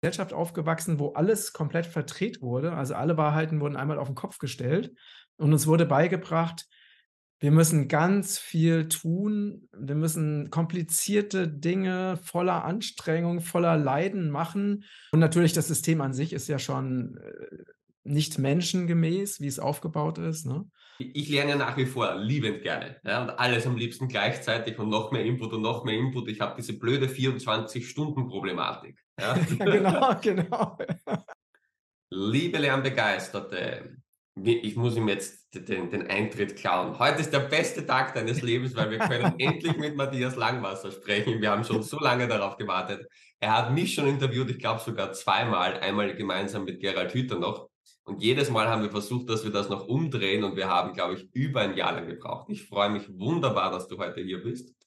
Gesellschaft aufgewachsen, wo alles komplett verdreht wurde. Also alle Wahrheiten wurden einmal auf den Kopf gestellt und uns wurde beigebracht, wir müssen ganz viel tun. Wir müssen komplizierte Dinge voller Anstrengung, voller Leiden machen. Und natürlich das System an sich ist ja schon äh, nicht menschengemäß, wie es aufgebaut ist. Ne? Ich lerne ja nach wie vor liebend gerne ja, und alles am liebsten gleichzeitig und noch mehr Input und noch mehr Input. Ich habe diese blöde 24-Stunden-Problematik. Ja? genau, genau. Liebe Lernbegeisterte, ich muss ihm jetzt den, den, Eintritt klauen. Heute ist der beste Tag deines Lebens, weil wir können endlich mit Matthias Langwasser sprechen. Wir haben schon so lange darauf gewartet. Er hat mich schon interviewt, ich glaube sogar zweimal, einmal gemeinsam mit Gerald Hüther noch. Und jedes Mal haben wir versucht, dass wir das noch umdrehen und wir haben, glaube ich, über ein Jahr lang gebraucht. Ich freue mich wunderbar, dass du heute hier bist.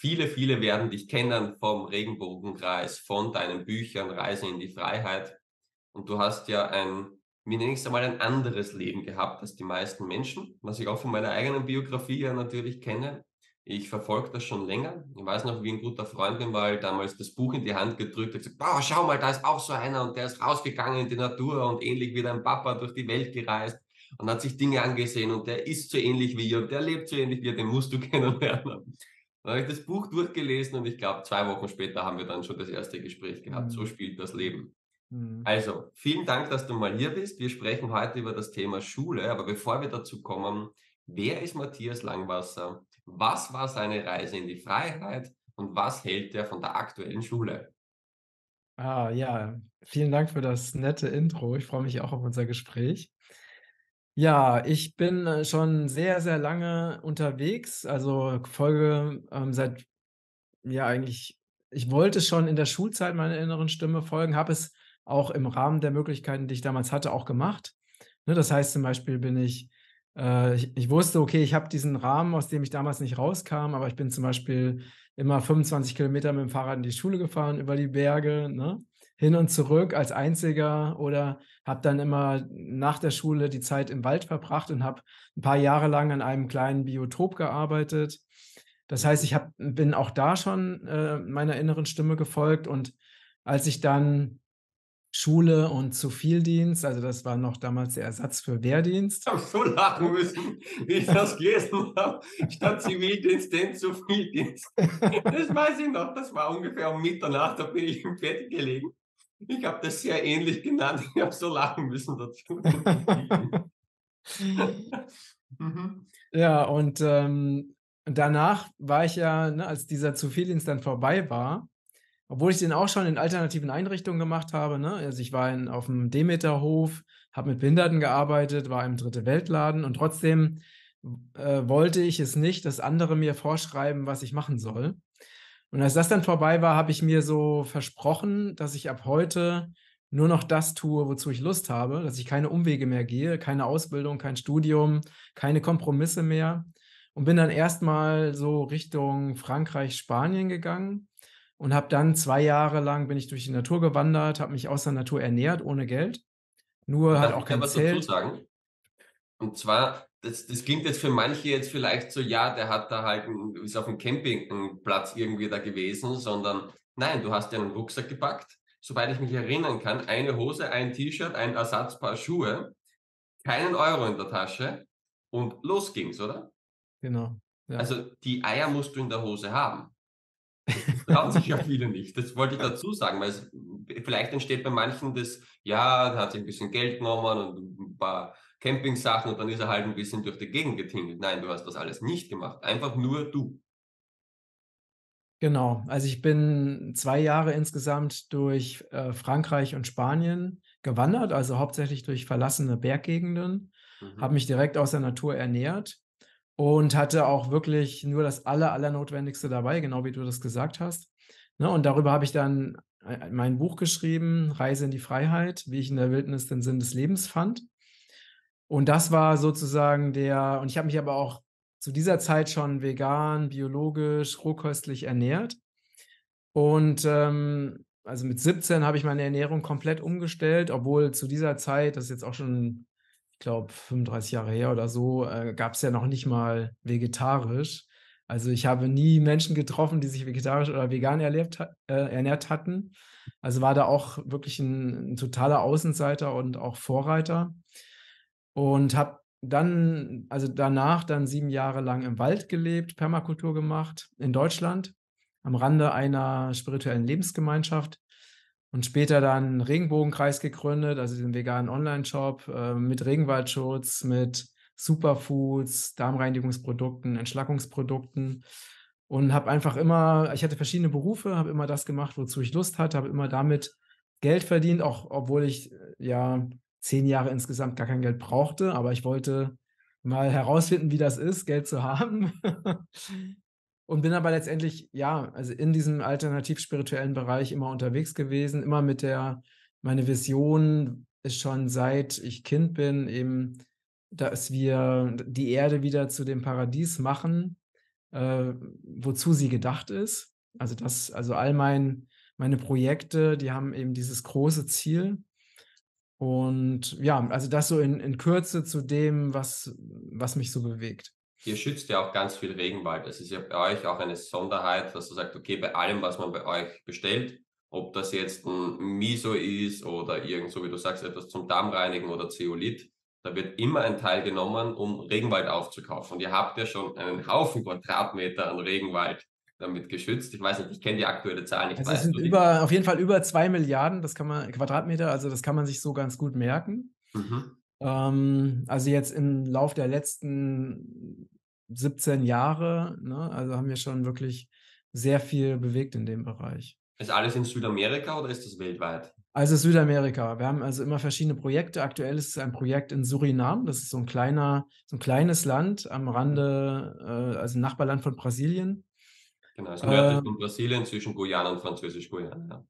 Viele, viele werden dich kennen vom Regenbogenkreis, von deinen Büchern Reise in die Freiheit. Und du hast ja ein wie nenne ich einmal, ein anderes Leben gehabt als die meisten Menschen, was ich auch von meiner eigenen Biografie ja natürlich kenne. Ich verfolge das schon länger. Ich weiß noch, wie ein guter Freund mir mal damals das Buch in die Hand gedrückt hat, gesagt, schau mal, da ist auch so einer und der ist rausgegangen in die Natur und ähnlich wie dein Papa durch die Welt gereist und hat sich Dinge angesehen und der ist so ähnlich wie ihr und der lebt so ähnlich wie ihr, den musst du kennenlernen. Dann habe ich das Buch durchgelesen und ich glaube, zwei Wochen später haben wir dann schon das erste Gespräch gehabt. Mhm. So spielt das Leben. Mhm. Also, vielen Dank, dass du mal hier bist. Wir sprechen heute über das Thema Schule, aber bevor wir dazu kommen, wer ist Matthias Langwasser? Was war seine Reise in die Freiheit und was hält er von der aktuellen Schule? Ah, ja, vielen Dank für das nette Intro. Ich freue mich auch auf unser Gespräch. Ja, ich bin äh, schon sehr, sehr lange unterwegs, also folge ähm, seit, ja, eigentlich, ich wollte schon in der Schulzeit meiner inneren Stimme folgen, habe es auch im Rahmen der Möglichkeiten, die ich damals hatte, auch gemacht. Ne, das heißt zum Beispiel bin ich, äh, ich, ich wusste, okay, ich habe diesen Rahmen, aus dem ich damals nicht rauskam, aber ich bin zum Beispiel immer 25 Kilometer mit dem Fahrrad in die Schule gefahren, über die Berge, ne? Hin und zurück als Einziger oder habe dann immer nach der Schule die Zeit im Wald verbracht und habe ein paar Jahre lang an einem kleinen Biotop gearbeitet. Das heißt, ich hab, bin auch da schon äh, meiner inneren Stimme gefolgt und als ich dann Schule und zu. Also das war noch damals der Ersatz für Wehrdienst. Ich habe so lachen müssen, wie ich das gelesen habe. Statt Zivildienst, den Zivildienst. Das weiß ich noch, das war ungefähr um Mitternacht, da bin ich im Bett gelegen. Ich habe das sehr ähnlich genannt. Ich habe so lachen müssen dazu. mhm. Ja, und ähm, danach war ich ja, ne, als dieser Zivildienst dann vorbei war, obwohl ich den auch schon in alternativen Einrichtungen gemacht habe. Ne? Also ich war in, auf dem Demeterhof, habe mit Behinderten gearbeitet, war im Dritte Weltladen und trotzdem äh, wollte ich es nicht, dass andere mir vorschreiben, was ich machen soll. Und als das dann vorbei war, habe ich mir so versprochen, dass ich ab heute nur noch das tue, wozu ich Lust habe, dass ich keine Umwege mehr gehe, keine Ausbildung, kein Studium, keine Kompromisse mehr. Und bin dann erstmal so Richtung Frankreich, Spanien gegangen und habe dann zwei Jahre lang bin ich durch die Natur gewandert, habe mich aus der Natur ernährt ohne Geld. Nur Darf halt auch kein Zelt. Dazu sagen? Und zwar, das, das klingt jetzt für manche jetzt vielleicht so, ja, der hat da halt, ist auf dem Campingplatz irgendwie da gewesen, sondern nein, du hast dir einen Rucksack gepackt, soweit ich mich erinnern kann, eine Hose, ein T-Shirt, ein Ersatzpaar Schuhe, keinen Euro in der Tasche und los ging's, oder? Genau. Ja. Also die Eier musst du in der Hose haben. Trauen sich ja viele nicht. Das wollte ich dazu sagen, weil es, vielleicht entsteht bei manchen das, ja, da hat sich ein bisschen Geld genommen und ein paar Campingsachen und dann ist er halt ein bisschen durch die Gegend getingelt. Nein, du hast das alles nicht gemacht. Einfach nur du. Genau. Also ich bin zwei Jahre insgesamt durch äh, Frankreich und Spanien gewandert, also hauptsächlich durch verlassene Berggegenden, mhm. habe mich direkt aus der Natur ernährt und hatte auch wirklich nur das aller, allernotwendigste dabei, genau wie du das gesagt hast. Ne, und darüber habe ich dann äh, mein Buch geschrieben, Reise in die Freiheit, wie ich in der Wildnis den Sinn des Lebens fand. Und das war sozusagen der, und ich habe mich aber auch zu dieser Zeit schon vegan, biologisch, rohköstlich ernährt. Und ähm, also mit 17 habe ich meine Ernährung komplett umgestellt, obwohl zu dieser Zeit, das ist jetzt auch schon glaube, 35 Jahre her oder so, äh, gab es ja noch nicht mal vegetarisch. Also, ich habe nie Menschen getroffen, die sich vegetarisch oder vegan erlebt äh, ernährt hatten. Also, war da auch wirklich 'n 'n totaler Außenseiter und auch Vorreiter und habe dann also, danach dann 7 Jahre lang im Wald gelebt, Permakultur gemacht in Deutschland am Rande einer spirituellen Lebensgemeinschaft und später dann Regenbogenkreis gegründet, also diesen veganen Onlineshop, äh, mit Regenwaldschutz, mit Superfoods, Darmreinigungsprodukten, Entschlackungsprodukten und habe einfach immer ich hatte verschiedene Berufe, habe immer das gemacht, wozu ich Lust hatte, habe immer damit Geld verdient, auch obwohl ich, äh, ja 10 Jahre insgesamt gar kein Geld brauchte, aber ich wollte mal herausfinden, wie das ist, Geld zu haben. Und bin aber letztendlich, ja, also in diesem alternativ-spirituellen Bereich immer unterwegs gewesen, immer mit der meine Vision ist schon seit ich Kind bin eben, dass wir die Erde wieder zu dem Paradies machen, äh, wozu sie gedacht ist. Also, das also, all mein meine Projekte, die haben eben dieses große Ziel. Und ja, also, das so in in Kürze zu dem, was was mich so bewegt. Ihr schützt ja auch ganz viel Regenwald. Es ist ja bei euch auch eine Sonderheit, dass du sagst: „Okay, bei allem, was man bei euch bestellt, ob das jetzt 'n Miso ist oder irgend so wie du sagst, etwas zum Darmreinigen oder Zeolit, da wird immer ein Teil genommen, um Regenwald aufzukaufen.“ Und ihr habt ja schon einen Haufen Quadratmeter an Regenwald damit geschützt. Ich weiß nicht, ich kenne die aktuelle Zahl nicht. Also, es sind über auf jeden Fall über 2.000.000.000, das kann man Quadratmeter, also, das kann man sich so ganz gut merken. Mhm. Ähm, also, jetzt im Lauf der letzten 17 Jahre, ne, also, haben wir schon wirklich sehr viel bewegt in dem Bereich. Ist alles in Südamerika oder ist das weltweit? Also, Südamerika. Wir haben also immer verschiedene Projekte. Aktuell ist es ein Projekt in Suriname. Das ist so 'n kleiner so 'n kleines Land am. Rande äh, also, Nachbarland von Brasilien. Genau, also, nördlich von Ähm Brasilien zwischen Guyana und Französisch-Guayana, ja.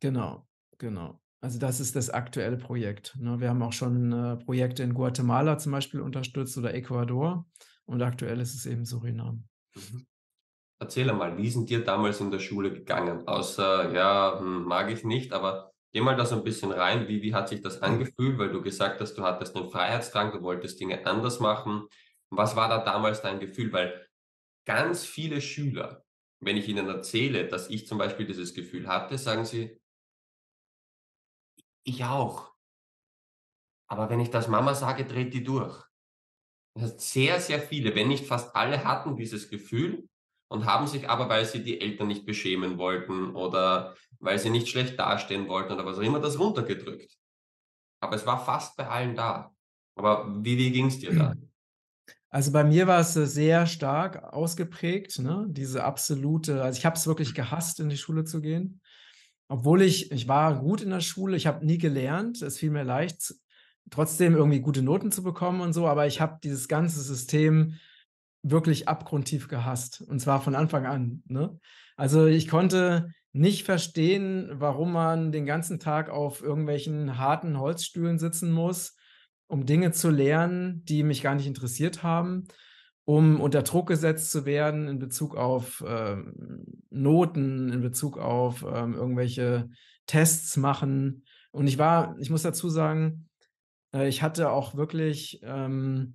Genau, genau. Also, das ist das aktuelle Projekt, ne? Wir haben auch schon, äh, Projekte in Guatemala zum Beispiel unterstützt oder Ecuador und aktuell ist es eben Suriname. Mhm. Erzähl einmal, wie ist 'n dir damals in der Schule gegangen? Außer, ja, hm, mag ich nicht, aber geh mal da so 'n bisschen rein. Wie wie hat sich das angefühlt, weil du gesagt hast, du hattest 'nen Freiheitsdrang, du wolltest Dinge anders machen. Was war da damals dein Gefühl? Weil ganz viele Schüler, wenn ich ihnen erzähle, dass ich zum Beispiel dieses Gefühl hatte, sagen sie „Ich auch.“ „Aber wenn ich das Mama sage, dreht die durch.“ Das heißt, sehr, sehr viele, wenn nicht fast alle hatten dieses Gefühl und haben sich aber, weil sie die Eltern nicht beschämen wollten oder weil sie nicht schlecht dastehen wollten oder was auch immer, das runtergedrückt. Aber es war fast bei allen da. Aber wie wie ging's dir da? Also, bei mir war es, äh, sehr stark ausgeprägt, ne, diese absolute also, ich habe es wirklich gehasst, in die Schule zu gehen. Obwohl ich ich war gut in der Schule, ich habe nie gelernt. Es fiel mir leicht, trotzdem irgendwie gute Noten zu bekommen und so, aber ich habe dieses ganze System wirklich abgrundtief gehasst und zwar von Anfang an, ne? Also, ich konnte nicht verstehen, warum man den ganzen Tag auf irgendwelchen harten Holzstühlen sitzen muss, um Dinge zu lernen, die mich gar nicht interessiert haben, um unter Druck gesetzt zu werden in Bezug auf, ähm, Noten, in Bezug auf, ähm, irgendwelche Tests machen. Und ich war ich muss dazu sagen, äh, ich hatte auch wirklich, ähm,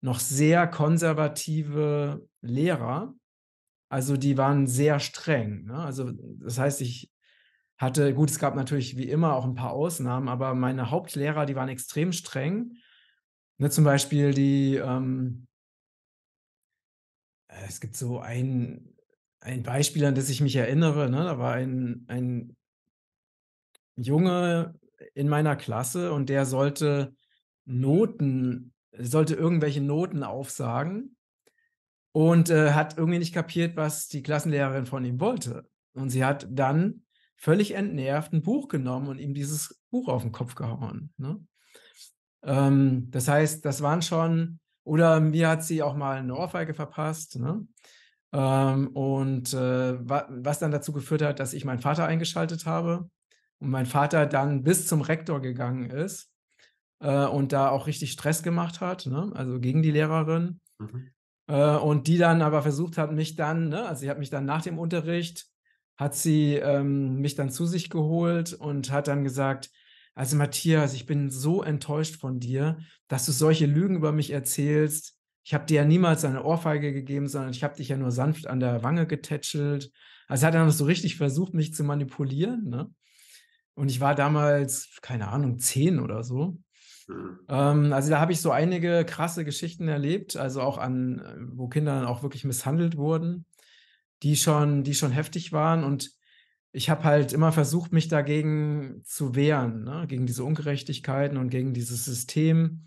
noch sehr konservative Lehrer. Also, die waren sehr streng, ne? Also, das heißt, ich hatte gut, es gab natürlich wie immer auch 'n paar Ausnahmen, aber meine Hauptlehrer, die waren extrem streng, ne, zum Beispiel die, ähm äh, es gibt so ein ein Beispiel, an das ich mich erinnere, ne? Da war ein ein Junge in meiner Klasse und der sollte Noten sollte irgendwelche Noten aufsagen und, äh, hat irgendwie nicht kapiert, was die Klassenlehrerin von ihm wollte. Und sie hat dann völlig entnervt 'n Buch genommen und ihm dieses Buch auf 'n Kopf gehauen, ne? Ähm, das heißt, das waren schon oder mir hat sie auch mal 'ne Ohrfeige verpasst, ne? Ähm, und, äh, wa was dann dazu geführt hat, dass ich meinen Vater eingeschaltet habe und mein Vater dann bis zum Rektor gegangen ist, äh, und da auch richtig Stress gemacht hat, ne, also gegen die Lehrerin. Mhm. Äh, und die dann aber versucht hat, mich dann ne, also sie hat mich dann nach dem Unterricht hat sie, ähm, mich dann zu sich geholt und hat dann gesagt: „Also, Matthias, ich bin so enttäuscht von dir, dass du solche Lügen über mich erzählst. ich habe dir ja niemals eine Ohrfeige gegeben, sondern ich habe dich ja nur sanft an der Wange getätschelt. Also er hat dann so richtig versucht, mich zu manipulieren. Ne? Und ich war damals, keine Ahnung, zehn oder so. Mhm. Ähm, also da habe ich so einige krasse Geschichten erlebt, also auch an, wo Kinder dann auch wirklich misshandelt wurden, die schon, die schon heftig waren. Und ich habe halt immer versucht, mich dagegen zu wehren, ne? gegen diese Ungerechtigkeiten und gegen dieses System.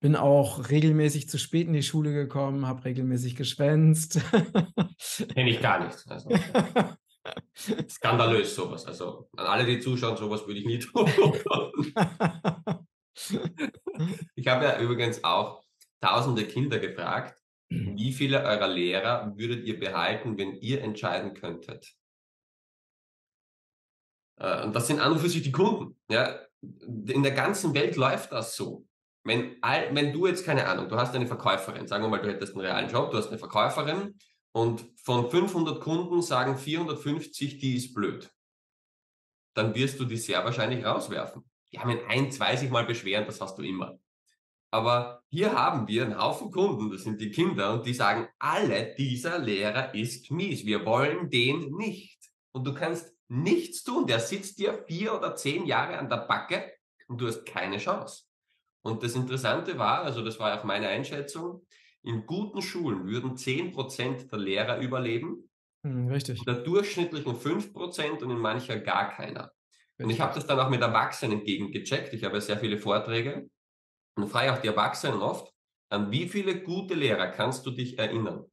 Bin auch regelmäßig zu spät in die Schule gekommen, habe regelmäßig geschwänzt. Kenne ich gar nicht. Also, skandalös sowas. Also an alle, die zuschauen, sowas würde ich nie tun. ich habe ja übrigens auch tausende Kinder gefragt, wie viele eurer Lehrer würdet ihr behalten, wenn ihr entscheiden könntet? Äh, und das sind an und für sich die Kunden. Ja? In der ganzen Welt läuft das so. Wenn, all, wenn du jetzt, keine Ahnung, du hast eine Verkäuferin, sagen wir mal, du hättest einen realen Job, du hast eine Verkäuferin und von 500 Kunden sagen 450, die ist blöd, dann wirst du die sehr wahrscheinlich rauswerfen. Die haben ein, zwei sich mal beschweren, das hast du immer. Aber hier haben wir einen Haufen Kunden, das sind die Kinder, und die sagen, alle dieser Lehrer ist mies. Wir wollen den nicht. Und du kannst nichts tun. Der sitzt dir vier oder zehn Jahre an der Backe und du hast keine Chance. Und das Interessante war, also das war auch meine Einschätzung, in guten Schulen würden 10% der Lehrer überleben. Hm, richtig. In der durchschnittlichen 5% und in mancher gar keiner. Richtig. Und ich habe das dann auch mit Erwachsenen gegengecheckt. Ich habe ja sehr viele Vorträge und frage auch die Erwachsenen oft, an wie viele gute Lehrer kannst du dich erinnern?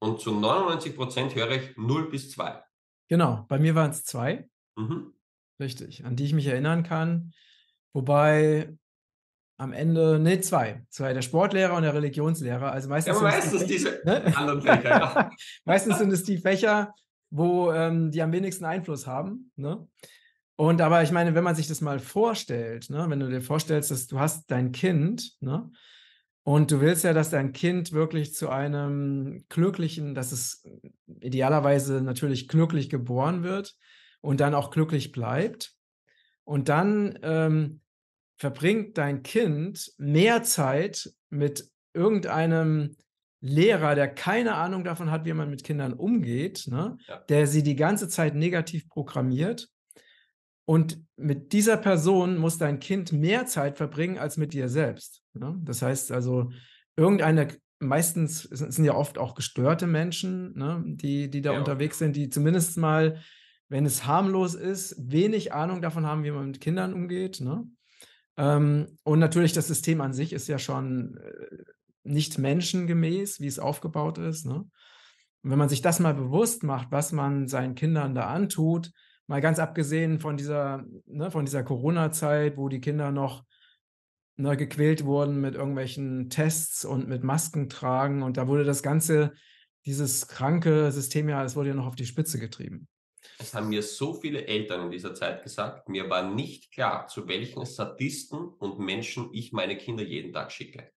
Und zu 99% höre ich 0 bis 2. Genau, bei mir waren es zwei. Mhm. Richtig, an die ich mich erinnern kann. Wobei am Ende, nee, zwei. Zwei, der Sportlehrer und der Religionslehrer. Also meistens, ja, meistens die diese ne? anderen Fächer. Meistens sind es die Fächer, wo ähm, die am wenigsten Einfluss haben. Ne? Und aber ich meine, wenn man sich das mal vorstellt, ne, wenn du dir vorstellst, dass du hast dein Kind, ne, und du willst ja, dass dein Kind wirklich zu einem glücklichen, dass es idealerweise natürlich glücklich geboren wird und dann auch glücklich bleibt. Und dann ähm, verbringt dein Kind mehr Zeit mit irgendeinem Lehrer, der keine Ahnung davon hat, wie man mit Kindern umgeht, ne? Ja. der sie die ganze Zeit negativ programmiert. Und mit dieser Person muss dein Kind mehr Zeit verbringen als mit dir selbst. Ne? Das heißt also, irgendeine, meistens sind ja oft auch gestörte Menschen, ne? die, die da ja, unterwegs sind, die zumindest mal, wenn es harmlos ist, wenig Ahnung davon haben, wie man mit Kindern umgeht. Ne? Ähm, und natürlich, das System an sich ist ja schon äh, nicht menschengemäß, wie es aufgebaut ist. Ne? Und wenn man sich das mal bewusst macht, was man seinen Kindern da antut, mal ganz abgesehen von dieser, ne, von dieser Corona-Zeit, wo die Kinder noch ne, gequält wurden mit irgendwelchen Tests und mit Masken tragen. Und da wurde das ganze, dieses kranke System ja, es wurde ja noch auf die Spitze getrieben. Es haben mir so viele Eltern in dieser Zeit gesagt, mir war nicht klar, zu welchen Sadisten und Menschen ich meine Kinder jeden Tag schicke.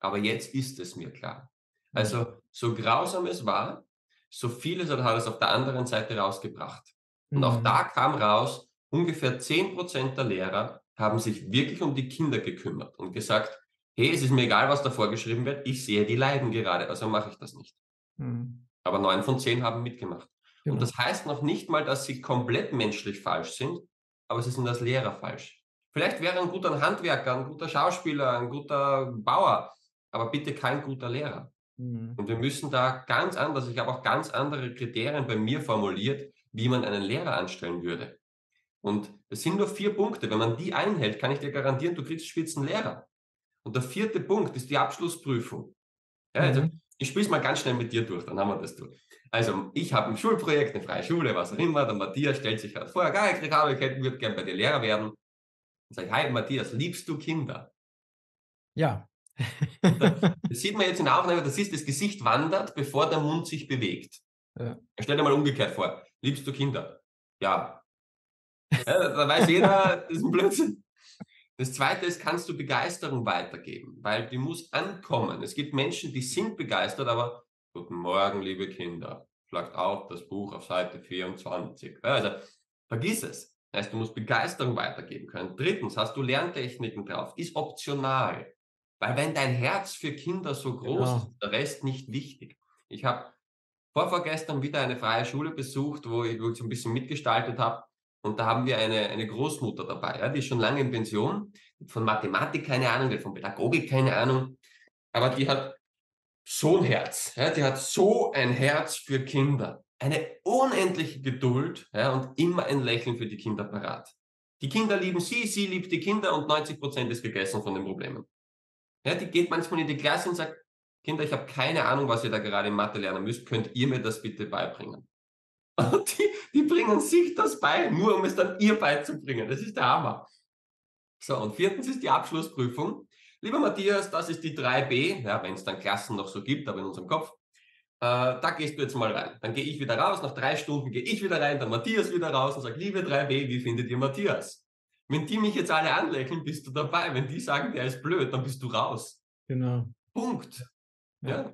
Aber jetzt ist es mir klar. Also, mhm. so grausam es war, so vieles hat es auf der anderen Seite rausgebracht. Und mhm. auch da kam raus, ungefähr 10% der Lehrer haben sich wirklich um die Kinder gekümmert und gesagt, hey, es ist mir egal, was da vorgeschrieben wird, ich sehe, die leiden gerade, also mache ich das nicht. Mhm. Aber neun von zehn haben mitgemacht. Genau. Und das heißt noch nicht mal, dass sie komplett menschlich falsch sind, aber sie sind als Lehrer falsch. Vielleicht wäre ein guter Handwerker, ein guter Schauspieler, ein guter Bauer, aber bitte kein guter Lehrer. Mhm. Und wir müssen da ganz anders, ich habe auch ganz andere Kriterien bei mir formuliert, wie man einen Lehrer anstellen würde. Und es sind nur vier Punkte. Wenn man die einhält, kann ich dir garantieren, du kriegst spitzen Lehrer. Und der vierte Punkt ist die Abschlussprüfung. Ja, also mhm. ich spiele es mal ganz schnell mit dir durch, dann haben wir das durch. Also, ich habe ein Schulprojekt, eine freie Schule, was auch immer. Der Matthias stellt sich gerade vor, geil, ich kriege ich würde gerne bei dir Lehrer werden. Und sage ich, hi Matthias, liebst du Kinder? Ja. das sieht man jetzt in der Aufnahme, das ist, das Gesicht wandert, bevor der Mund sich bewegt. Ja. Stell dir mal umgekehrt vor, liebst du Kinder? Ja. ja da weiß jeder, das ist ein Blödsinn. Das zweite ist, kannst du Begeisterung weitergeben, weil die muss ankommen. Es gibt Menschen, die sind begeistert, aber Guten Morgen, liebe Kinder. Schlagt auf das Buch auf Seite 24. Also, vergiss es. Das heißt, du musst Begeisterung weitergeben können. Drittens, hast du Lerntechniken drauf? Ist optional. Weil wenn dein Herz für Kinder so groß ist, Genau. ist der Rest nicht wichtig. Ich habe vorvorgestern wieder eine freie Schule besucht, wo ich wo ich so 'n bisschen mitgestaltet habe. Und da haben wir eine eine Großmutter dabei, ja, die ist schon lange in Pension, von Mathematik keine Ahnung, von Pädagogik keine Ahnung, aber die hat so 'n Herz, ja, die hat so ein Herz für Kinder, eine unendliche Geduld, ja, und immer ein Lächeln für die Kinder parat. Die Kinder lieben sie, sie liebt die Kinder und 90% ist gegessen von den Problemen. Ja, die geht manchmal in die Klasse und sagt: „Kinder, ich habe keine Ahnung, was ihr da gerade in Mathe lernen müsst. Könnt ihr mir das bitte beibringen?“ Und die die bringen sich das bei, nur um es dann ihr beizubringen. Das ist der Hammer. So, und 4. ist die Abschlussprüfung. „Lieber Matthias, das ist die 3b“, ja, wenn's dann Klassen noch so gibt, aber in unserem Kopf. „Äh, da gehst du jetzt mal rein.“ Dann gehe ich wieder raus, nach 3 Stunden gehe ich wieder rein, der Matthias wieder raus und sagt: „Liebe 3b, wie findet ihr Matthias?“ Wenn die mich jetzt alle anlächeln, bist du dabei. Wenn die sagen, der ist blöd, dann bist du raus. Genau. Punkt. Ja.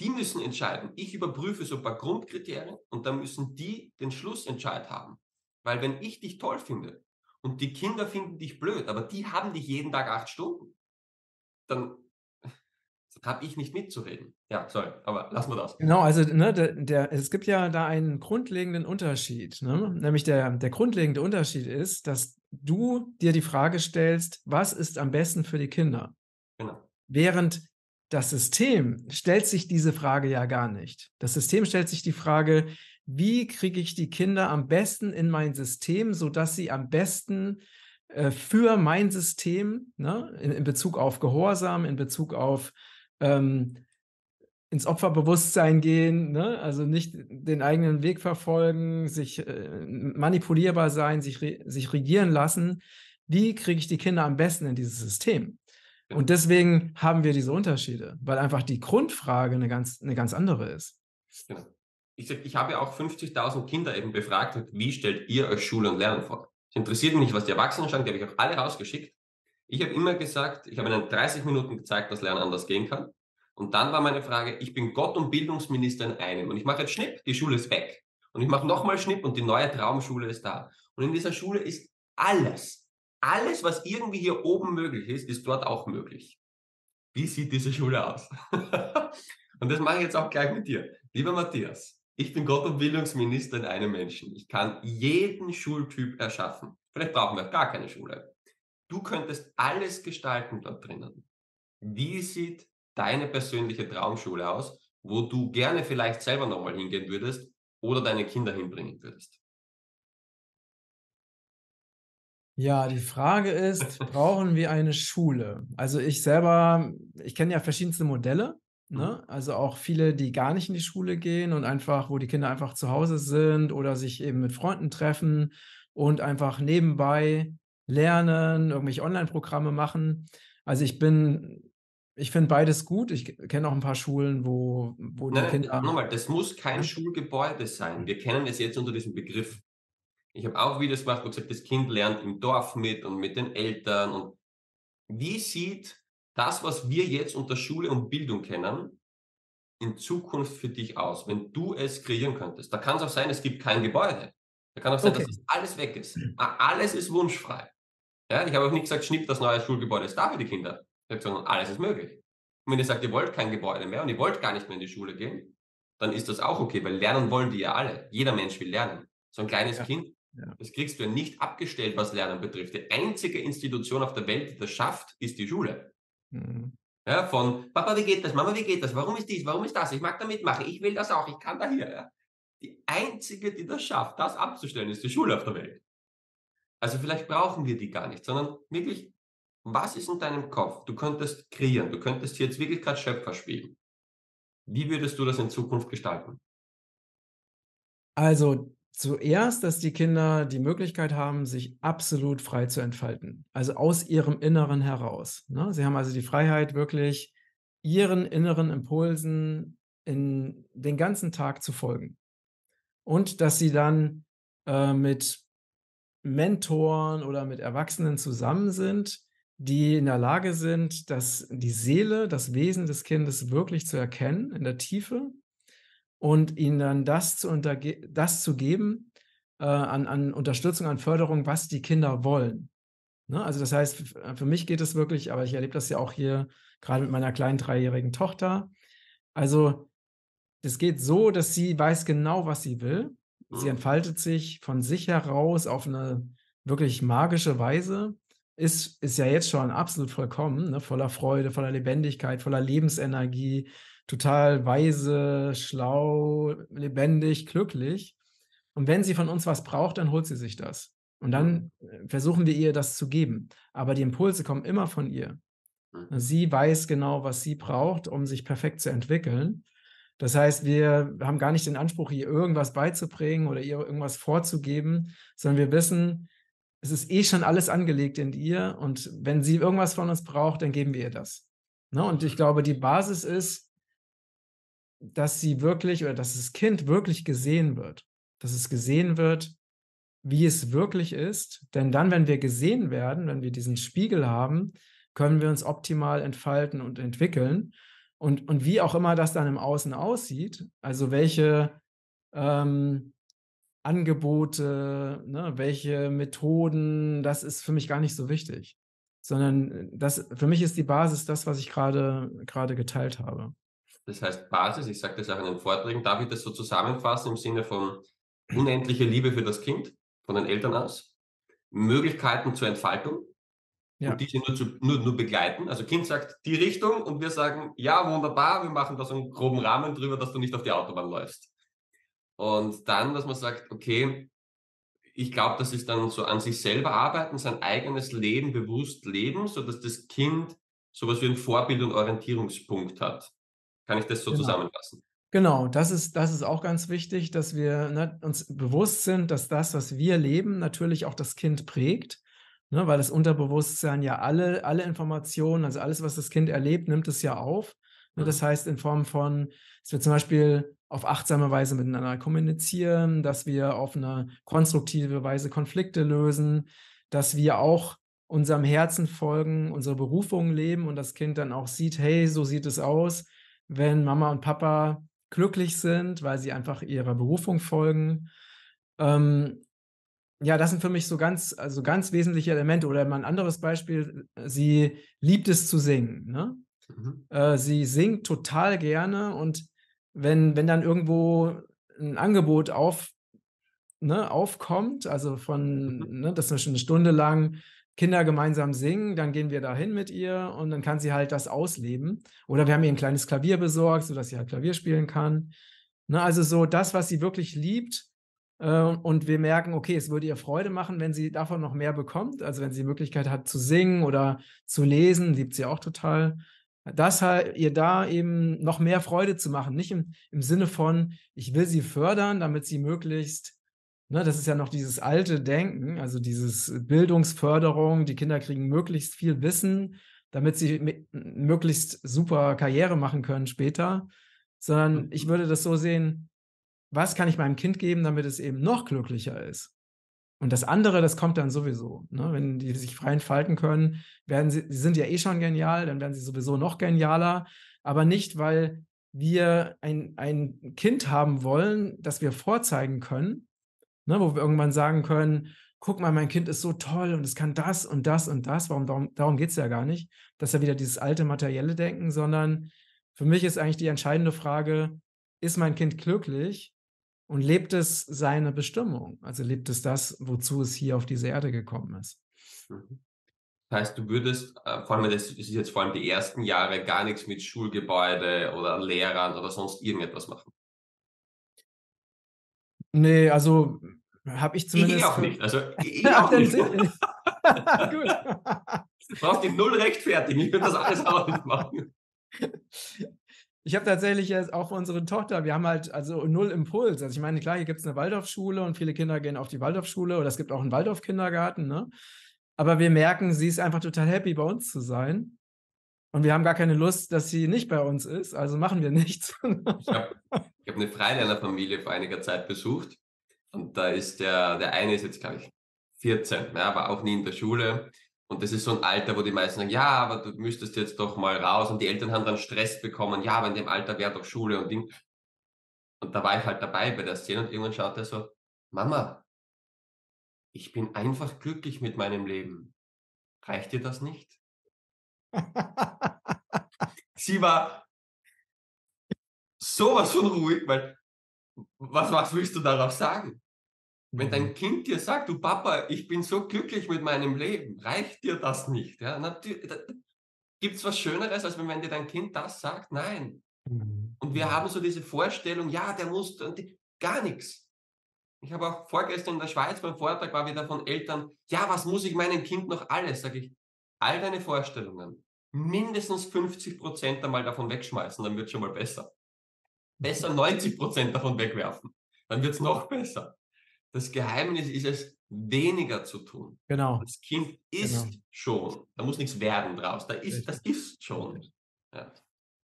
Die müssen entscheiden. Ich überprüfe so 'n paar Grundkriterien und dann müssen die den Schlussentscheid haben. Weil wenn ich dich toll finde und die Kinder finden dich blöd, aber die haben dich jeden Tag 8 Stunden, dann habe ich nicht mitzureden. Ja, sorry, aber lassen wir das. Genau, also, ne, der der es gibt ja da einen grundlegenden Unterschied, ne? Nämlich der der grundlegende Unterschied ist, dass du dir die Frage stellst: „Was ist am besten für die Kinder?“ Genau. Während das System stellt sich diese Frage ja gar nicht. Das System stellt sich die Frage: „Wie kriege ich die Kinder am besten in mein System, sodass sie am besten, äh, für mein System, ne, in in Bezug auf Gehorsam, in Bezug auf, ähm, ins Opferbewusstsein gehen, ne? Also, nicht den eigenen Weg verfolgen, sich, äh, manipulierbar sein, sich re sich regieren lassen. Wie kriege ich die Kinder am besten in dieses System?“ Genau. Und deswegen haben wir diese Unterschiede, weil einfach die Grundfrage 'ne ganz 'ne ganz andere ist. Genau. Ich ich habe ja auch 50.000 Kinder eben befragt „Wie stellt ihr euch Schule und Lernen vor?“ Es interessiert mich nicht, was die Erwachsenen sagen, die habe ich auch alle rausgeschickt. Ich habe immer gesagt ich habe ihnen 30 Minuten gezeigt, dass Lernen anders gehen kann. Und dann war meine Frage: „Ich bin Gott und Bildungsminister in einem und ich mache jetzt Schnipp, die Schule ist weg. Und ich mache noch mal Schnipp und die neue Traumschule ist da. Und in dieser Schule ist alles, alles, was irgendwie hier oben möglich ist, ist dort auch möglich. Wie sieht diese Schule aus?“ Und das mache ich jetzt auch gleich mit dir. Lieber Matthias, ich bin Gott und Bildungsminister in einem Menschen. Ich kann jeden Schultyp erschaffen. Vielleicht brauchen wir gar keine Schule. Du könntest alles gestalten dort drinnen. Wie sieht deine persönliche Traumschule aus, wo du gerne vielleicht selber noch mal hingehen würdest oder deine Kinder hinbringen würdest? Ja, die Frage ist, brauchen wir eine Schule? Also, ich selber ich kenne ja verschiedenste Modelle, Mhm. ne? Also, auch viele, die gar nicht in die Schule gehen und einfach wo die Kinder einfach zu Hause sind oder sich eben mit Freunden treffen und einfach nebenbei lernen, irgendwelche Onlineprogramme machen. Also, ich bin ich finde beides gut. Ich kenne auch 'n paar Schulen, wo wo die Nein, Kinder noch mal, das muss kein? Schulgebäude sein. Wir kennen es jetzt unter diesem Begriff. Ich habe auch Videos gemacht, wo gesagt, das Kind lernt im Dorf mit und mit den Eltern und wie sieht das, was wir jetzt unter Schule und Bildung kennen, in Zukunft für dich aus, wenn du es kreieren könntest? Da kann's auch sein, es gibt kein Gebäude. Da kann auch sein, dass Okay. das alles weg ist. A alles ist wunschfrei. Ja, ich habe auch nicht gesagt: „Schnipp, das neue Schulgebäude ist da für die Kinder.“ Ich habe gesagt: „Alles ist möglich.“ Und wenn ihr sagt, ihr wollt kein Gebäude mehr und ihr wollt gar nicht mehr in die Schule gehen, dann ist das auch okay, weil lernen wollen die ja alle. Jeder Mensch will lernen. So 'n kleines Ja, Kind, ja. das kriegst du ja nicht abgestellt, was Lernen betrifft. Die einzige Institution auf der Welt, die das schafft, ist die Schule. Mhm. Ja, von: „Papa, wie geht das? Mama, wie geht das? Warum ist dies? Warum ist das? Ich mag da mitmachen. Ich will das auch. Ich kann da hier“, ja? Die einzige, die das schafft, das abzustellen, ist die Schule auf der Welt. Also, vielleicht brauchen wir die gar nicht, sondern wirklich, was ist in deinem Kopf? Du könntest kreieren. Du könntest jetzt wirklich grad Schöpfer spielen. Wie würdest du das in Zukunft gestalten? Also, zuerst, dass die Kinder die Möglichkeit haben, sich absolut frei zu entfalten, also, aus ihrem Inneren heraus, ne? Sie haben also die Freiheit, wirklich ihren inneren Impulsen in den ganzen Tag zu folgen. Und dass sie dann, äh, mit Mentoren oder mit Erwachsenen zusammen sind, die in der Lage sind, das die Seele, das Wesen des Kindes wirklich zu erkennen in der Tiefe und ihnen dann das zu unterge das zu geben, äh, an an Unterstützung, an Förderung, was die Kinder wollen. Ne? Also, das heißt, f für mich geht es wirklich aber ich erlebe das ja auch hier grade mit meiner kleinen dreijährigen Tochter. Also, es geht so, dass sie weiß genau, was sie will. Sie Mhm. entfaltet sich von sich heraus auf 'ne wirklich magische Weise. Ist ist ja jetzt schon absolut vollkommen, ne, voller Freude, voller Lebendigkeit, voller Lebensenergie, total weise, schlau, lebendig, glücklich. Und wenn sie von uns was braucht, dann holt sie sich das. Und dann, äh, versuchen wir ihr das zu geben. Aber die Impulse kommen immer von ihr. Mhm. Sie weiß genau, was sie braucht, um sich perfekt zu entwickeln. Das heißt, wir haben gar nicht den Anspruch, ihr irgendwas beizubringen oder ihr irgendwas vorzugeben, sondern wir wissen, es ist eh schon alles angelegt in ihr und wenn sie irgendwas von uns braucht, dann geben wir ihr das. Ne, und ich glaube, die Basis ist dass sie wirklich oder dass das Kind wirklich gesehen wird. Dass es gesehen wird, wie es wirklich ist. Denn dann, wenn wir gesehen werden, wenn wir diesen Spiegel haben, können wir uns optimal entfalten und entwickeln. Und und wie auch immer das dann im Außen aussieht, also welche, ähm, Angebote, ne, welche Methoden, das ist für mich gar nicht so wichtig. Sondern, äh, das für mich ist die Basis das, was ich grade grade geteilt habe. Das heißt Basis, ich sage das auch in den Vorträgen, darf ich das so zusammenfassen im Sinne von unendliche Liebe für das Kind von den Eltern aus, Möglichkeiten zur Entfaltung und Ja. diese nur zu nur nur begleiten. Also Kind sagt die Richtung und wir sagen: „Ja, wunderbar, wir machen da so 'n groben Rahmen drüber, dass du nicht auf die Autobahn läufst.“ Und dann, dass man sagt: „Okay, ich glaube, das ist dann so an sich selber arbeiten, sein eigenes Leben bewusst leben, sodass das Kind so was wie 'n Vorbild und Orientierungspunkt hat.“ Kann ich das so Genau. zusammenfassen? Genau, das ist das ist auch ganz wichtig, dass wir, ne, uns bewusst sind, dass das, was wir leben, natürlich auch das Kind prägt, ne, weil das Unterbewusstsein ja alle alle Informationen, also alles, was das Kind erlebt, nimmt es ja auf, ne? Das Mhm. heißt in Form von dass wir zum Beispiel auf achtsame Weise miteinander kommunizieren, dass wir auf 'ne konstruktive Weise Konflikte lösen, dass wir auch unserem Herzen folgen, unsere Berufung leben und das Kind dann auch sieht: „Hey, so sieht es aus, wenn Mama und Papa glücklich sind, weil sie einfach ihrer Berufung folgen.“ Ähm, ja, das sind für mich so ganz also ganz wesentliche Elemente oder mal 'n anderes Beispiel, sie liebt es zu singen, ne? Mhm. Äh, sie singt total gerne und wenn wenn dann irgendwo 'n Angebot auf ne, aufkommt, also von Mhm. ne, dass wir schon 'ne Stunde lang Kinder gemeinsam singen, dann gehen wir dahin mit ihr und dann kann sie halt das ausleben. Oder wir haben ihr 'n kleines Klavier besorgt, sodass sie halt Klavier spielen kann. Ne, also so das, was sie wirklich liebt, äh, und wir merken, okay, es würde ihr Freude machen, wenn sie davon noch mehr bekommt, also wenn sie die Möglichkeit hat zu singen oder zu lesen, liebt sie auch total. Das halt ihr da eben noch mehr Freude zu machen, nicht im im Sinne von: „Ich will sie fördern, damit sie möglichst“ ne, das ist ja noch dieses alte Denken, also dieses Bildungsförderung, die Kinder kriegen möglichst viel Wissen, damit sie möglichst super Karriere machen können später. Sondern ich Mhm. würde das so sehen: „Was kann ich meinem Kind geben, damit es eben noch glücklicher ist?“ Und das andere, das kommt dann sowieso, ne? Wenn die sich frei entfalten können, werden sie sie sind ja eh schon genial, dann werden sie sowieso noch genialer, aber nicht, weil wir ein ein Kind haben wollen, das wir vorzeigen können, ne, wo wir irgendwann sagen können: „Guck mal, mein Kind ist so toll und es kann das und das und das.“ Warum darum darum geht's ja gar nicht. Das ist ja wieder dieses alte materielle Denken, sondern für mich ist eigentlich die entscheidende Frage: Ist mein Kind glücklich und lebt es seine Bestimmung? Also, lebt es das, wozu es hier auf diese Erde gekommen ist? Mhm. Heißt, du würdest, äh, vor allem das ist jetzt vor allem die ersten Jahre gar nix mit Schulgebäude oder Lehrern oder sonst irgendetwas machen? Ne, also habe ich Ich eh zumindest auch nicht. Also, ich auch nicht. gut. Brauchst dich null rechtfertigen. Ich würde das alles auch nicht machen. Ich habe tatsächlich jetzt auch unsere Tochter wir haben halt also null Impuls. Also, ich meine, klar, hier gibt's 'ne Waldorfschule und viele Kinder gehen auf die Waldorfschule oder es gibt auch 'n Waldorfkindergarten, ne? Aber wir merken, sie ist einfach total happy, bei uns zu sein. Und wir haben gar keine Lust, dass sie nicht bei uns ist, also machen wir nichts. Ich habe ich habe 'ne Freilehner-Familie vor einiger Zeit besucht und da ist der der eine ist jetzt, glaube ich, 14, ja, war auch nie in der Schule. Und das ist so 'n Alter, wo die meisten sagen: „Ja, aber du müsstest jetzt doch mal raus.“ Und die Eltern haben dann Stress bekommen: „Ja, aber in dem Alter wäre doch Schule und Ding.“ Und da war ich halt dabei bei der Szene und irgendwann schaut er so: „Mama“ „ich bin einfach glücklich mit meinem Leben.“ reicht dir das nicht? Sie war sowas von ruhig, weil was, was willst du darauf sagen? Wenn dein Mhm. Kind dir sagt, du Papa, ich bin so glücklich mit meinem Leben, reicht dir das nicht? Ja, natürlich, gibt es was Schöneres, als wenn, dir dein Kind das sagt? Nein. Mhm. Und wir Mhm. haben so diese Vorstellung, ja, der muss, und die, gar nichts. Ich habe auch vorgestern in der Schweiz beim Vortrag war wieder von Eltern, ja, was muss ich meinem Kind noch alles? Sage ich, all deine Vorstellungen, mindestens 50 Prozent einmal davon wegschmeißen, dann wird es schon mal besser. Besser 90 Prozent davon wegwerfen, dann wird es noch besser. Das Geheimnis ist es, weniger zu tun. Genau. Das Kind ist Genau. schon, da muss nichts werden draus, da ist, das ist schon. Ja.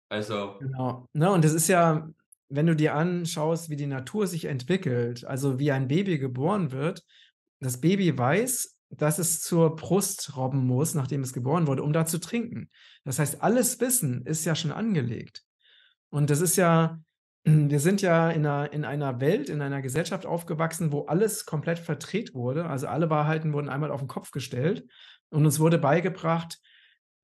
Also, Genau. Ne, und das ist ja, wenn du dir anschaust, wie die Natur sich entwickelt, also wie ein Baby geboren wird, das Baby weiß, dass es zur Brust robben muss, nachdem es geboren wurde, um da zu trinken. Das heißt, alles Wissen ist ja schon angelegt. Und das ist ja wir sind ja in einer in einer Welt, in einer Gesellschaft aufgewachsen, wo alles komplett verdreht wurde. Also, alle Wahrheiten wurden einmal auf den Kopf gestellt und uns wurde beigebracht,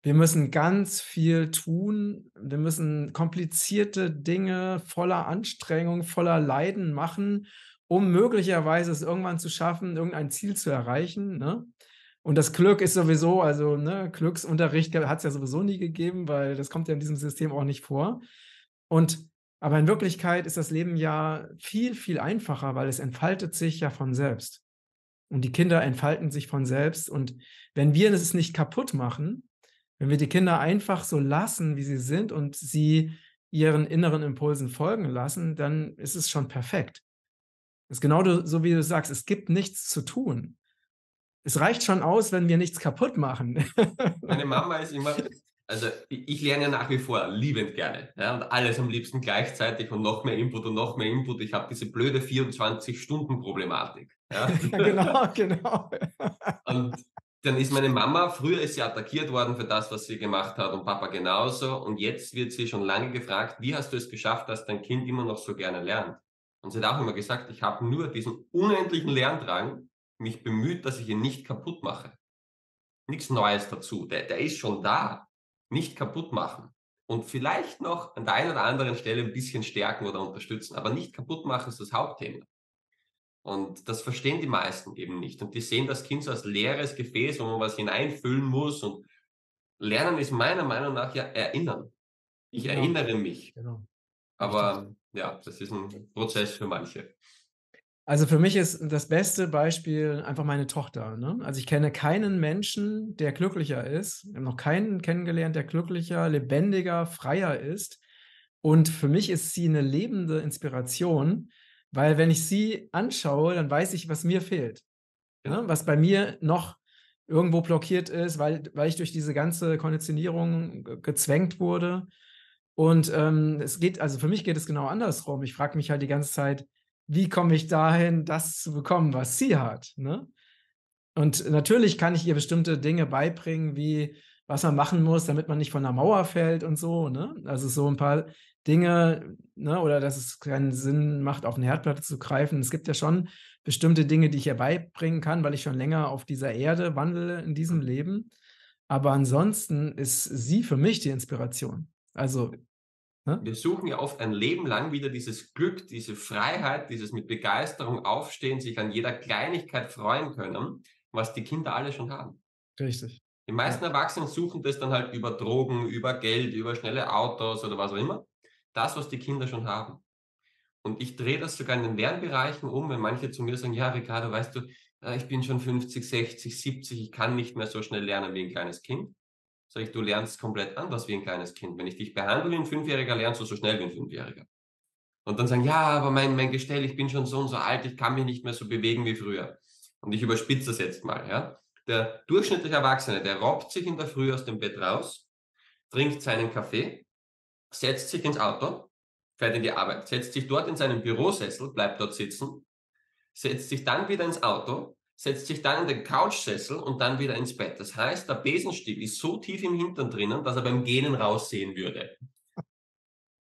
wir müssen ganz viel tun. Wir müssen komplizierte Dinge voller Anstrengung, voller Leiden machen, um möglicherweise es irgendwann zu schaffen, irgendein Ziel zu erreichen, ne? Und das Glück ist sowieso also, ne, Glücksunterricht hat es ja sowieso nie gegeben, weil das kommt ja in diesem System auch nicht vor. Und aber in Wirklichkeit ist das Leben ja viel, viel einfacher, weil es entfaltet sich ja von selbst. Und die Kinder entfalten sich von selbst. Und wenn wir es nicht kaputt machen, wenn wir die Kinder einfach so lassen, wie sie sind und sie ihren inneren Impulsen folgen lassen, dann ist es schon perfekt. Das ist genau so, wie du sagst, es gibt nichts zu tun. Es reicht schon aus, wenn wir nichts kaputt machen. meine Mama ist immer, also ich, lerne ja nach wie vor liebend gerne ja, und alles am liebsten gleichzeitig und noch mehr Input und noch mehr Input. Ich habe diese blöde 24-Stunden-Problematik. Ja. Ja, genau, genau. Und dann ist meine Mama, früher ist sie attackiert worden für das, was sie gemacht hat und Papa genauso. Und jetzt wird sie schon lange gefragt, wie hast du es geschafft, dass dein Kind immer noch so gerne lernt? Und sie hat auch immer gesagt, ich habe nur diesen unendlichen Lerndrang, mich bemüht, dass ich ihn nicht kaputt mache. Nichts Neues dazu. Der, der ist schon da. Nicht kaputt machen. Und vielleicht noch an der einen oder anderen Stelle ein bisschen stärken oder unterstützen. Aber nicht kaputt machen ist das Hauptthema. Und das verstehen die meisten eben nicht. Und die sehen das Kind so als leeres Gefäß, wo man was hineinfüllen muss. Und Lernen ist meiner Meinung nach ja erinnern. Ich Genau. erinnere mich. Genau. Aber ja, das ist ein Prozess für manche. Also, für mich ist das beste Beispiel einfach meine Tochter, ne? Also, ich kenne keinen Menschen, der glücklicher ist. Ich habe noch keinen kennengelernt, der glücklicher, lebendiger, freier ist. Und für mich ist sie 'ne lebende Inspiration, weil wenn ich sie anschaue, dann weiß ich, was mir fehlt, ne? Was bei mir noch irgendwo blockiert ist, weil weil ich durch diese ganze Konditionierung ge gezwängt wurde. Und, ähm, es geht also, für mich geht es genau andersrum. Ich frage mich halt die ganze Zeit: „Wie komme ich dahin, das zu bekommen, was sie hat“, ne? Und natürlich kann ich ihr bestimmte Dinge beibringen, wie was man machen muss, damit man nicht von 'ner Mauer fällt und so, ne? Also, so 'n paar Dinge, ne, oder dass es keinen Sinn macht, auf 'ne Herdplatte zu greifen. Es gibt ja schon bestimmte Dinge, die ich ihr beibringen kann, weil ich schon länger auf dieser Erde wandle in diesem Leben. Aber ansonsten ist sie für mich die Inspiration. Also? Wir suchen ja oft ein Leben lang wieder dieses Glück, diese Freiheit, dieses mit Begeisterung aufstehen, sich an jeder Kleinigkeit freuen können, was die Kinder alle schon haben. Richtig. Die meisten Erwachsenen suchen das dann halt über Drogen, über Geld, über schnelle Autos oder was auch immer. Das, was die Kinder schon haben. Und ich drehe das sogar in den Lernbereichen um, wenn manche zu mir sagen, ja, Ricardo, weißt du, äh, ich bin schon 50, 60, 70, ich kann nicht mehr so schnell lernen wie ein kleines Kind. Sag ich, du lernst komplett anders wie ein kleines Kind. Wenn ich dich behandle wie ein Fünfjähriger, lernst du so schnell wie ein Fünfjähriger. Und dann sagen, ja, aber mein, mein Gestell, ich bin schon so und so alt, ich kann mich nicht mehr so bewegen wie früher. Und ich überspitze das jetzt mal, ja. Der durchschnittliche Erwachsene, der robbt sich in der Früh aus dem Bett raus, trinkt seinen Kaffee, setzt sich ins Auto, fährt in die Arbeit, setzt sich dort in seinen Bürosessel, bleibt dort sitzen, setzt sich dann wieder ins Auto, setzt sich dann in den Couchsessel und dann wieder ins Bett. Das heißt, der Besenstiel ist so tief im Hintern drinnen, dass er beim Gähnen raussehen würde.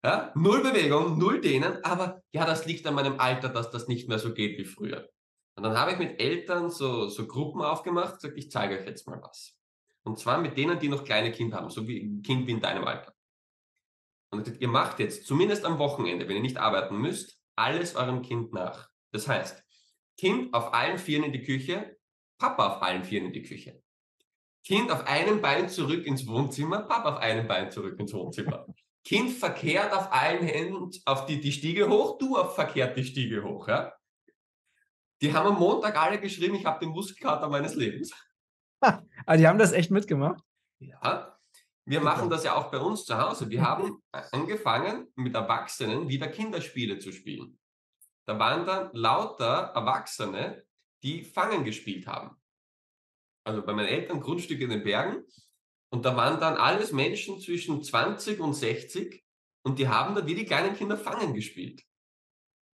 Ja? Null Bewegung, null Dehnen, aber ja, das liegt an meinem Alter, dass das nicht mehr so geht wie früher. Und dann habe ich mit Eltern so, so Gruppen aufgemacht, gesagt, ich zeige euch jetzt mal was. Und zwar mit denen, die noch kleine Kinder haben, so wie ein Kind wie in deinem Alter. Und ihr macht jetzt, zumindest am Wochenende, wenn ihr nicht arbeiten müsst, alles eurem Kind nach. Das heißt, Kind auf allen Vieren in die Küche, Papa auf allen Vieren in die Küche. Kind auf einem Bein zurück ins Wohnzimmer, Papa auf einem Bein zurück ins Wohnzimmer. Kind verkehrt auf allen Händen auf die, die Stiege hoch, du auf verkehrt die Stiege hoch. Ja? Die haben am Montag alle geschrieben, ich habe den Muskelkater meines Lebens. ah, die haben das echt mitgemacht? Ja, wir machen das ja auch bei uns zu Hause. Wir haben angefangen, mit Erwachsenen wieder Kinderspiele zu spielen. Da waren dann lauter Erwachsene, die Fangen gespielt haben. Also bei meinen Eltern Grundstück in den Bergen. Und da waren dann alles Menschen zwischen 20 und 60 und die haben da wie die kleinen Kinder Fangen gespielt.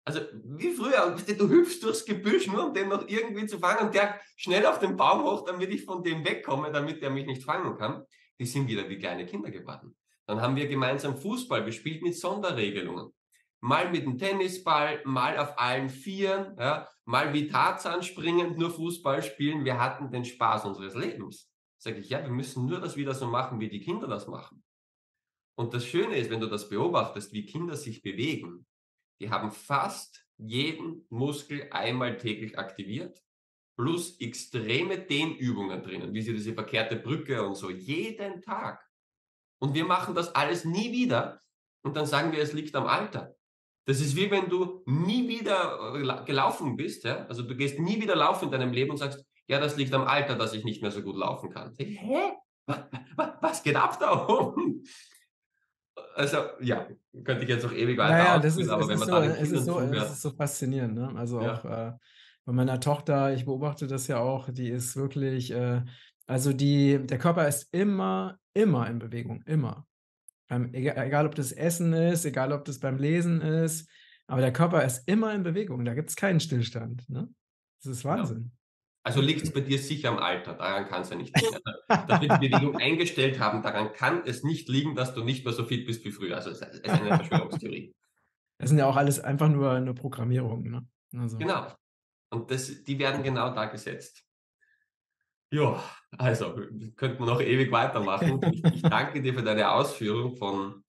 Also wie früher, du hüpfst durchs Gebüsch, nur um den noch irgendwie zu fangen und der schnell auf den Baum hoch, damit ich von dem wegkomme, damit der mich nicht fangen kann. Die sind wieder wie kleine Kinder geworden. Dann haben wir gemeinsam Fußball gespielt mit Sonderregelungen mal mit dem Tennisball, mal auf allen Vieren, ja, mal wie Tarzan springend, nur Fußball spielen. Wir hatten den Spaß unseres Lebens. Sage ich, ja, wir müssen nur das wieder so machen, wie die Kinder das machen. Und das Schöne ist, wenn du das beobachtest, wie Kinder sich bewegen, die haben fast jeden Muskel einmal täglich aktiviert, plus extreme Dehnübungen drinnen, wie sie diese verkehrte Brücke und so, jeden Tag. Und wir machen das alles nie wieder. Und dann sagen wir, es liegt am Alter. Das ist wie wenn du nie wieder äh, gelaufen bist. Ja? Also du gehst nie wieder laufen in deinem Leben und sagst, ja, das liegt am Alter, dass ich nicht mehr so gut laufen kann. Hä? Was geht ab da oben? Also, ja, könnte ich jetzt noch ewig weiter naja, das ist, aber wenn man so, da es ist, so, es ist so faszinierend. Ne? Also ja. auch äh, bei meiner Tochter, ich beobachte das ja auch, die ist wirklich, äh, also die, der Körper ist immer, immer in Bewegung, immer. Ähm, egal, egal, ob das Essen ist, egal, ob das beim Lesen ist, aber der Körper ist immer in Bewegung, da gibt es keinen Stillstand. Ne? Das ist Wahnsinn. Ja. Also liegt es bei dir sicher am Alter, daran kann es ja nicht liegen. Also, dass wir die Bewegung eingestellt haben, daran kann es nicht liegen, dass du nicht mehr so fit bist wie früher. Also es ist eine Verschwörungstheorie. Das sind ja auch alles einfach nur eine Programmierung. Ne? Also. Genau. Und das, die werden genau da gesetzt. Ja, also könnte man noch ewig weitermachen. Ich, ich danke dir für deine Ausführung von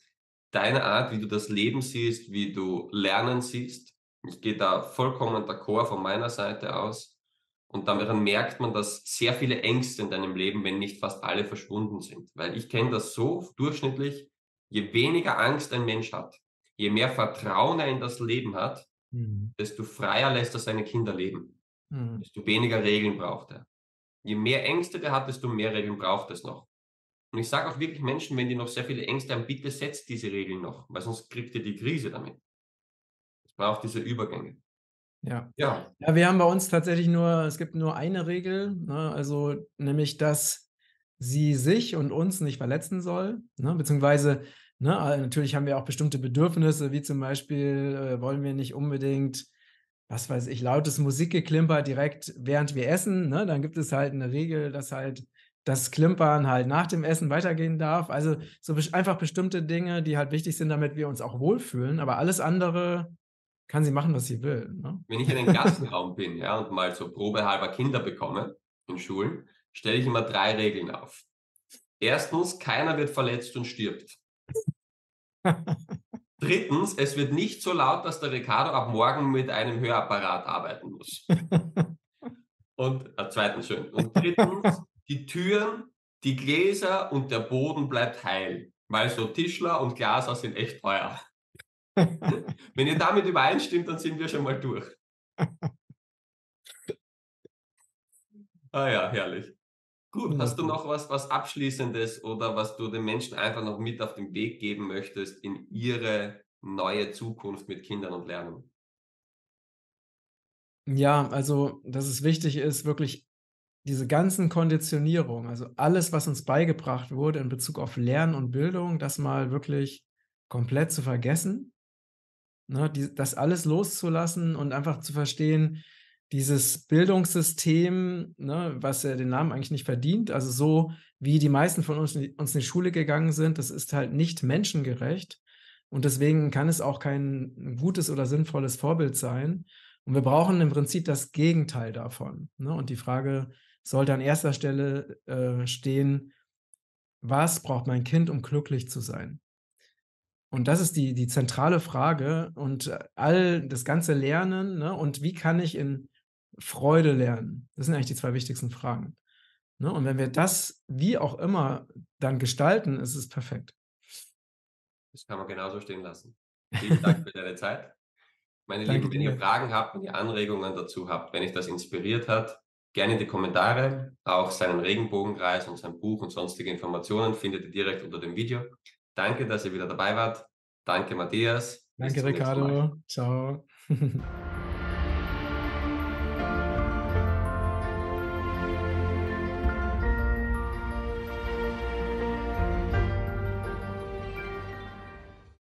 deiner Art, wie du das Leben siehst, wie du Lernen siehst. Ich gehe da vollkommen d'accord von meiner Seite aus. Und daran merkt man, dass sehr viele Ängste in deinem Leben, wenn nicht fast alle, verschwunden sind. Weil ich kenne das so durchschnittlich, je weniger Angst ein Mensch hat, je mehr Vertrauen er in das Leben hat, mhm. desto freier lässt er seine Kinder leben. Mhm. Desto weniger Regeln braucht er. Je mehr Ängste der hat, desto mehr Regeln braucht es noch. Und ich sage auch wirklich Menschen, wenn die noch sehr viele Ängste haben, bitte setzt diese Regeln noch, weil sonst kriegt ihr die Krise damit. Es braucht diese Übergänge. Ja. ja. Ja, wir haben bei uns tatsächlich nur, es gibt nur eine Regel, ne, also nämlich, dass sie sich und uns nicht verletzen soll, ne, beziehungsweise ne, natürlich haben wir auch bestimmte Bedürfnisse, wie zum Beispiel äh, wollen wir nicht unbedingt was weiß ich, lautes Musikgeklimper direkt während wir essen. Ne? Dann gibt es halt eine Regel, dass halt das Klimpern halt nach dem Essen weitergehen darf. Also so einfach bestimmte Dinge, die halt wichtig sind, damit wir uns auch wohlfühlen. Aber alles andere kann sie machen, was sie will. Ne? Wenn ich in einem Klassenraum bin ja, und mal so probehalber Kinder bekomme in Schulen, stelle ich immer drei Regeln auf. Erstens, keiner wird verletzt und stirbt. Drittens, es wird nicht so laut, dass der Ricardo ab morgen mit einem Hörapparat arbeiten muss. und äh, zweitens schön. Und drittens, die Türen, die Gläser und der Boden bleibt heil, weil so Tischler und Glaser sind echt teuer. Wenn ihr damit übereinstimmt, dann sind wir schon mal durch. Ah ja, herrlich. Gut, hast du noch was, was Abschließendes oder was du den Menschen einfach noch mit auf den Weg geben möchtest in ihre neue Zukunft mit Kindern und Lernen? Ja, also, dass es wichtig ist, wirklich diese ganzen Konditionierungen, also alles, was uns beigebracht wurde in Bezug auf Lernen und Bildung, das mal wirklich komplett zu vergessen, ne, die, das alles loszulassen und einfach zu verstehen, dieses Bildungssystem, ne, was ja den Namen eigentlich nicht verdient, also so wie die meisten von uns, uns in die Schule gegangen sind, das ist halt nicht menschengerecht. Und deswegen kann es auch kein gutes oder sinnvolles Vorbild sein. Und wir brauchen im Prinzip das Gegenteil davon. Ne? Und die Frage sollte an erster Stelle, äh, stehen: „Was braucht mein Kind, um glücklich zu sein?“ Und das ist die die zentrale Frage und all das ganze Lernen, ne, und wie kann ich in Freude lernen? Das sind eigentlich die 2 wichtigsten Fragen, ne? Und wenn wir das wie auch immer dann gestalten, ist es perfekt. Das kann man genauso stehen lassen. Vielen Dank für deine Zeit. Meine Danke Lieben, wenn ihr. Fragen habt, wenn ihr Anregungen dazu habt, wenn euch das inspiriert hat, gerne in die Kommentare. Auch seinen Regenbogenkreis und sein Buch und sonstige Informationen findet ihr direkt unter dem Video. Danke, dass ihr wieder dabei wart. Danke, Matthias. Danke. Ricardo. Tschau.